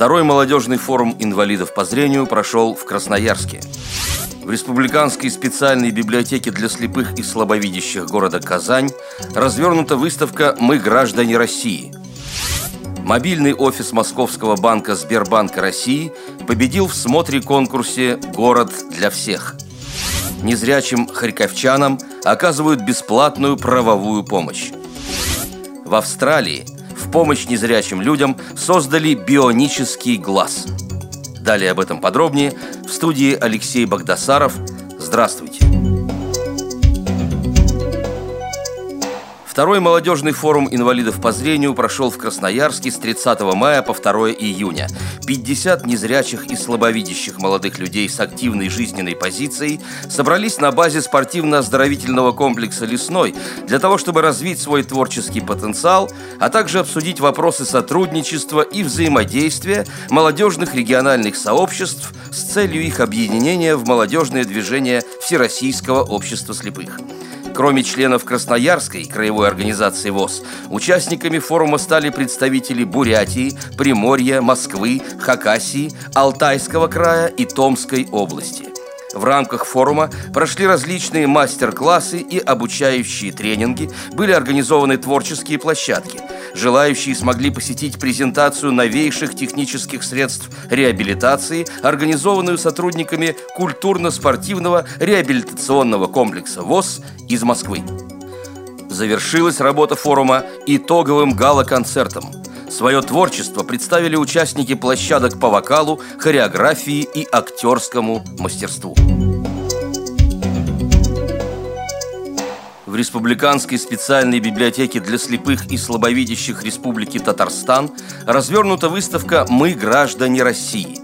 Второй молодежный форум инвалидов по зрению прошел в Красноярске. В Республиканской специальной библиотеке для слепых и слабовидящих города Казань развернута выставка «Мы граждане России». Мобильный офис Московского банка Сбербанка России победил в смотре-конкурсе «Город для всех». Незрячим харьковчанам оказывают бесплатную правовую помощь. В Австралии в помощь незрячим людям создали бионический глаз. Далее об этом подробнее в студии Алексей Богдасаров. Здравствуйте! Второй молодежный форум инвалидов по зрению прошел в Красноярске с 30 мая по 2 июня. 50 незрячих и слабовидящих молодых людей с активной жизненной позицией собрались на базе спортивно-оздоровительного комплекса «Лесной» для того, чтобы развить свой творческий потенциал, а также обсудить вопросы сотрудничества и взаимодействия молодежных региональных сообществ с целью их объединения в молодежное движение Всероссийского общества слепых. Кроме членов Красноярской краевой организации ВОЗ, участниками форума стали представители Бурятии, Приморья, Москвы, Хакасии, Алтайского края и Томской области. В рамках форума прошли различные мастер-классы и обучающие тренинги, были организованы творческие площадки. Желающие смогли посетить презентацию новейших технических средств реабилитации, организованную сотрудниками культурно-спортивного реабилитационного комплекса ВОЗ из Москвы. Завершилась работа форума итоговым гала-концертом – Свое творчество представили участники площадок по вокалу, хореографии и актерскому мастерству. Республиканской специальной библиотеке для слепых и слабовидящих Республики Татарстан развернута выставка «Мы граждане России».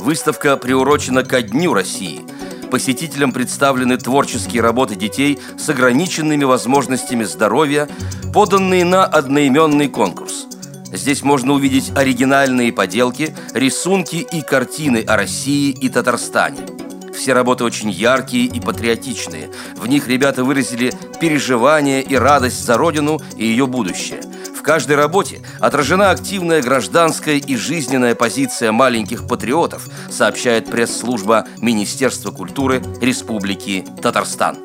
Выставка приурочена ко Дню России. Посетителям представлены творческие работы детей с ограниченными возможностями здоровья, поданные на одноименный конкурс – Здесь можно увидеть оригинальные поделки, рисунки и картины о России и Татарстане. Все работы очень яркие и патриотичные. В них ребята выразили переживания и радость за Родину и ее будущее. В каждой работе отражена активная гражданская и жизненная позиция маленьких патриотов, сообщает пресс-служба Министерства культуры Республики Татарстан.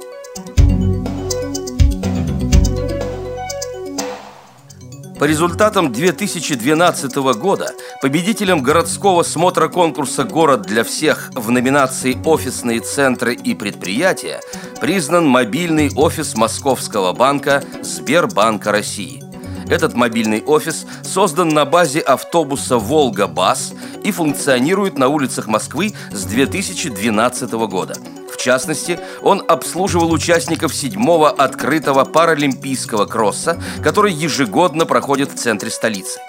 По результатам 2012 года победителем городского смотра конкурса «Город для всех» в номинации «Офисные центры и предприятия» признан мобильный офис Московского банка «Сбербанка России». Этот мобильный офис создан на базе автобуса «Волга-Бас» и функционирует на улицах Москвы с 2012 года – частности, он обслуживал участников седьмого открытого паралимпийского кросса, который ежегодно проходит в центре столицы.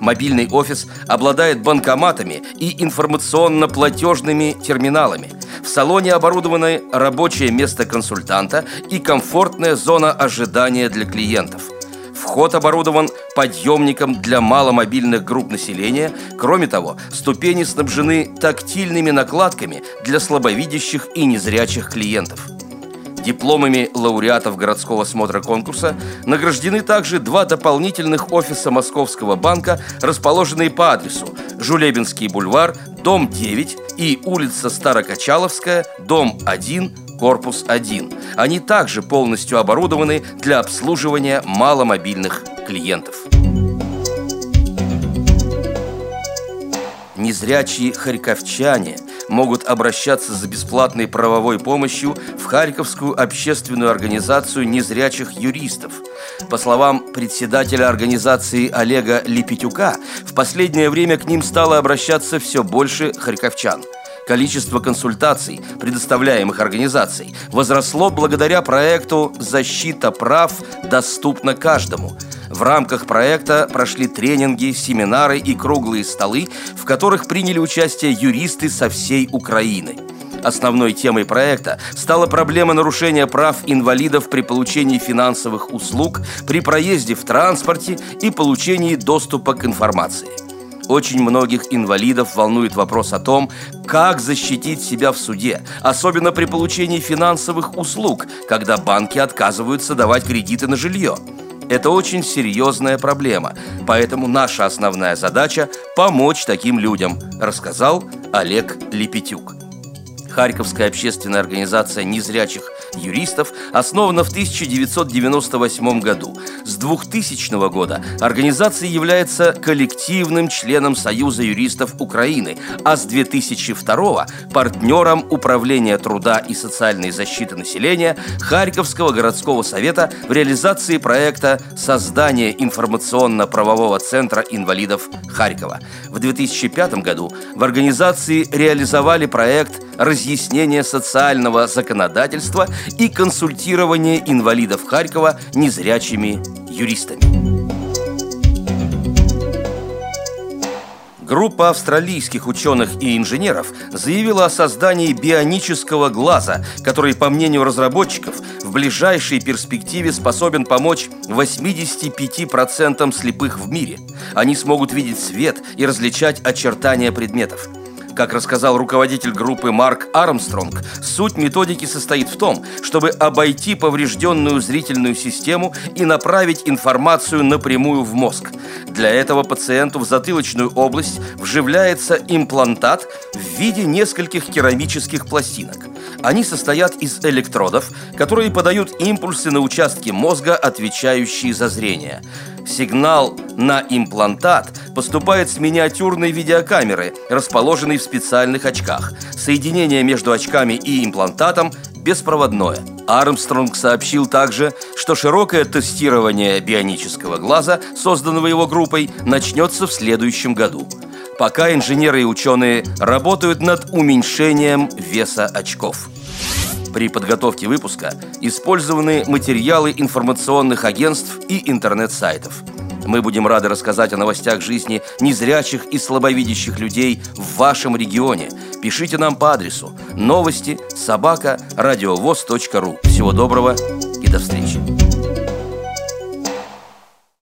Мобильный офис обладает банкоматами и информационно-платежными терминалами. В салоне оборудовано рабочее место консультанта и комфортная зона ожидания для клиентов – Вход оборудован подъемником для маломобильных групп населения. Кроме того, ступени снабжены тактильными накладками для слабовидящих и незрячих клиентов. Дипломами лауреатов городского смотра конкурса награждены также два дополнительных офиса Московского банка, расположенные по адресу Жулебинский бульвар, дом 9 и улица Старокачаловская, дом 1, корпус 1. Они также полностью оборудованы для обслуживания маломобильных клиентов. Незрячие харьковчане могут обращаться за бесплатной правовой помощью в Харьковскую общественную организацию незрячих юристов. По словам председателя организации Олега Липетюка, в последнее время к ним стало обращаться все больше харьковчан – Количество консультаций, предоставляемых организацией, возросло благодаря проекту «Защита прав доступна каждому». В рамках проекта прошли тренинги, семинары и круглые столы, в которых приняли участие юристы со всей Украины. Основной темой проекта стала проблема нарушения прав инвалидов при получении финансовых услуг, при проезде в транспорте и получении доступа к информации. Очень многих инвалидов волнует вопрос о том, как защитить себя в суде, особенно при получении финансовых услуг, когда банки отказываются давать кредиты на жилье. Это очень серьезная проблема, поэтому наша основная задача – помочь таким людям, рассказал Олег Лепетюк. Харьковская общественная организация незрячих юристов основана в 1998 году. С 2000 года организация является коллективным членом Союза юристов Украины, а с 2002 – партнером Управления труда и социальной защиты населения Харьковского городского совета в реализации проекта «Создание информационно-правового центра инвалидов Харькова». В 2005 году в организации реализовали проект разъяснение социального законодательства и консультирование инвалидов Харькова незрячими юристами. Группа австралийских ученых и инженеров заявила о создании бионического глаза, который, по мнению разработчиков, в ближайшей перспективе способен помочь 85% слепых в мире. Они смогут видеть свет и различать очертания предметов – как рассказал руководитель группы Марк Армстронг, суть методики состоит в том, чтобы обойти поврежденную зрительную систему и направить информацию напрямую в мозг. Для этого пациенту в затылочную область вживляется имплантат в виде нескольких керамических пластинок. Они состоят из электродов, которые подают импульсы на участки мозга, отвечающие за зрение. Сигнал на имплантат поступает с миниатюрной видеокамеры, расположенной в специальных очках. Соединение между очками и имплантатом беспроводное. Армстронг сообщил также, что широкое тестирование бионического глаза, созданного его группой, начнется в следующем году. Пока инженеры и ученые работают над уменьшением веса очков. При подготовке выпуска использованы материалы информационных агентств и интернет-сайтов. Мы будем рады рассказать о новостях жизни незрячих и слабовидящих людей в вашем регионе. Пишите нам по адресу новости собака ру. Всего доброго и до встречи.